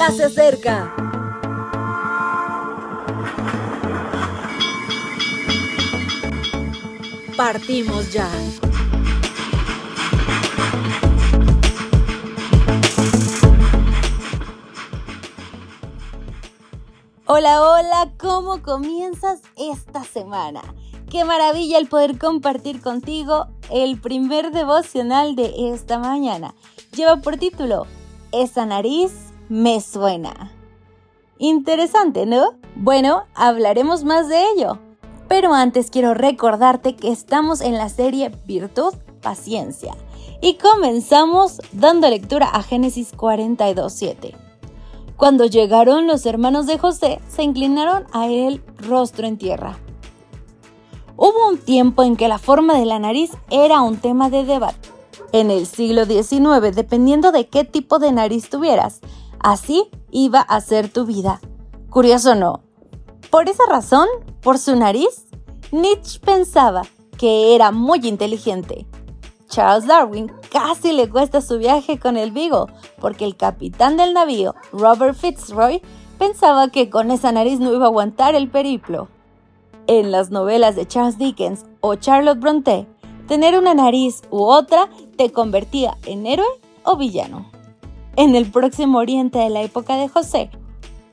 ya se acerca. Partimos ya. Hola, hola, ¿cómo comienzas esta semana? Qué maravilla el poder compartir contigo el primer devocional de esta mañana. Lleva por título, Esa nariz me suena. Interesante, ¿no? Bueno, hablaremos más de ello. Pero antes quiero recordarte que estamos en la serie Virtud, Paciencia. Y comenzamos dando lectura a Génesis 42.7. Cuando llegaron los hermanos de José, se inclinaron a él rostro en tierra. Hubo un tiempo en que la forma de la nariz era un tema de debate. En el siglo XIX, dependiendo de qué tipo de nariz tuvieras, así iba a ser tu vida. Curioso no. Por esa razón, por su nariz, Nietzsche pensaba que era muy inteligente. Charles Darwin casi le cuesta su viaje con el Vigo, porque el capitán del navío, Robert Fitzroy, pensaba que con esa nariz no iba a aguantar el periplo en las novelas de Charles Dickens o Charlotte Bronte, tener una nariz u otra te convertía en héroe o villano. En el próximo oriente de la época de José,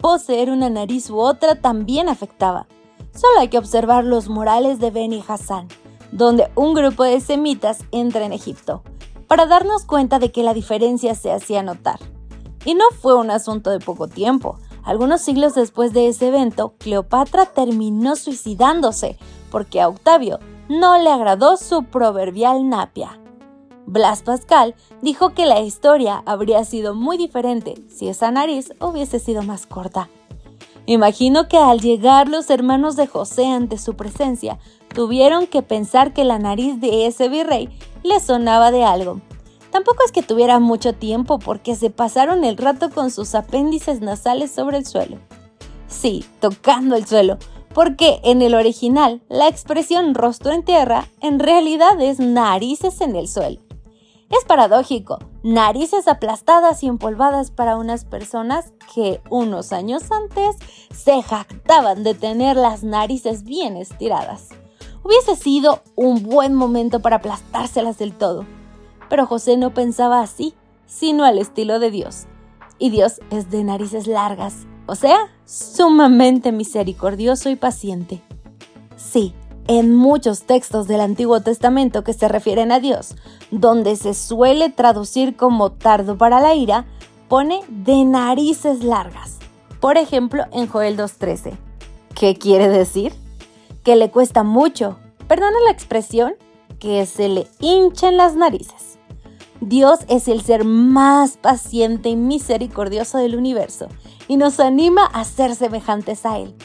poseer una nariz u otra también afectaba. Solo hay que observar los murales de Beni Hassan, donde un grupo de semitas entra en Egipto, para darnos cuenta de que la diferencia se hacía notar. Y no fue un asunto de poco tiempo, algunos siglos después de ese evento, Cleopatra terminó suicidándose porque a Octavio no le agradó su proverbial napia. Blas Pascal dijo que la historia habría sido muy diferente si esa nariz hubiese sido más corta. Imagino que al llegar los hermanos de José ante su presencia, tuvieron que pensar que la nariz de ese virrey le sonaba de algo, Tampoco es que tuviera mucho tiempo porque se pasaron el rato con sus apéndices nasales sobre el suelo. Sí, tocando el suelo, porque en el original la expresión rostro en tierra en realidad es narices en el suelo. Es paradójico, narices aplastadas y empolvadas para unas personas que unos años antes se jactaban de tener las narices bien estiradas. Hubiese sido un buen momento para aplastárselas del todo pero José no pensaba así, sino al estilo de Dios. Y Dios es de narices largas, o sea, sumamente misericordioso y paciente. Sí, en muchos textos del Antiguo Testamento que se refieren a Dios, donde se suele traducir como tardo para la ira, pone de narices largas. Por ejemplo, en Joel 2.13. ¿Qué quiere decir? Que le cuesta mucho, perdona la expresión, que se le hinchen las narices. Dios es el ser más paciente y misericordioso del universo y nos anima a ser semejantes a Él.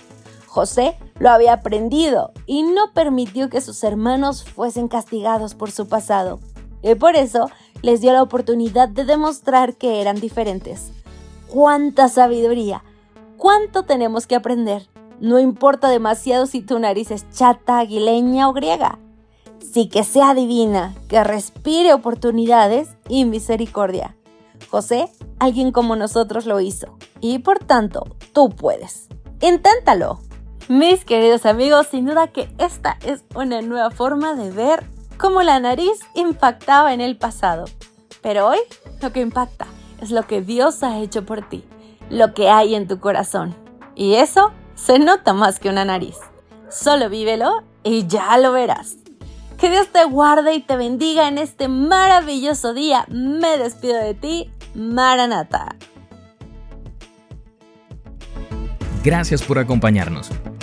José lo había aprendido y no permitió que sus hermanos fuesen castigados por su pasado. Y por eso les dio la oportunidad de demostrar que eran diferentes. ¡Cuánta sabiduría! ¿Cuánto tenemos que aprender? No importa demasiado si tu nariz es chata, aguileña o griega sí que sea divina, que respire oportunidades y misericordia. José, alguien como nosotros lo hizo, y por tanto, tú puedes. Inténtalo. Mis queridos amigos, sin duda que esta es una nueva forma de ver cómo la nariz impactaba en el pasado. Pero hoy lo que impacta es lo que Dios ha hecho por ti, lo que hay en tu corazón. Y eso se nota más que una nariz. Solo vívelo y ya lo verás. Que Dios te guarde y te bendiga en este maravilloso día. Me despido de ti, Maranata. Gracias por acompañarnos.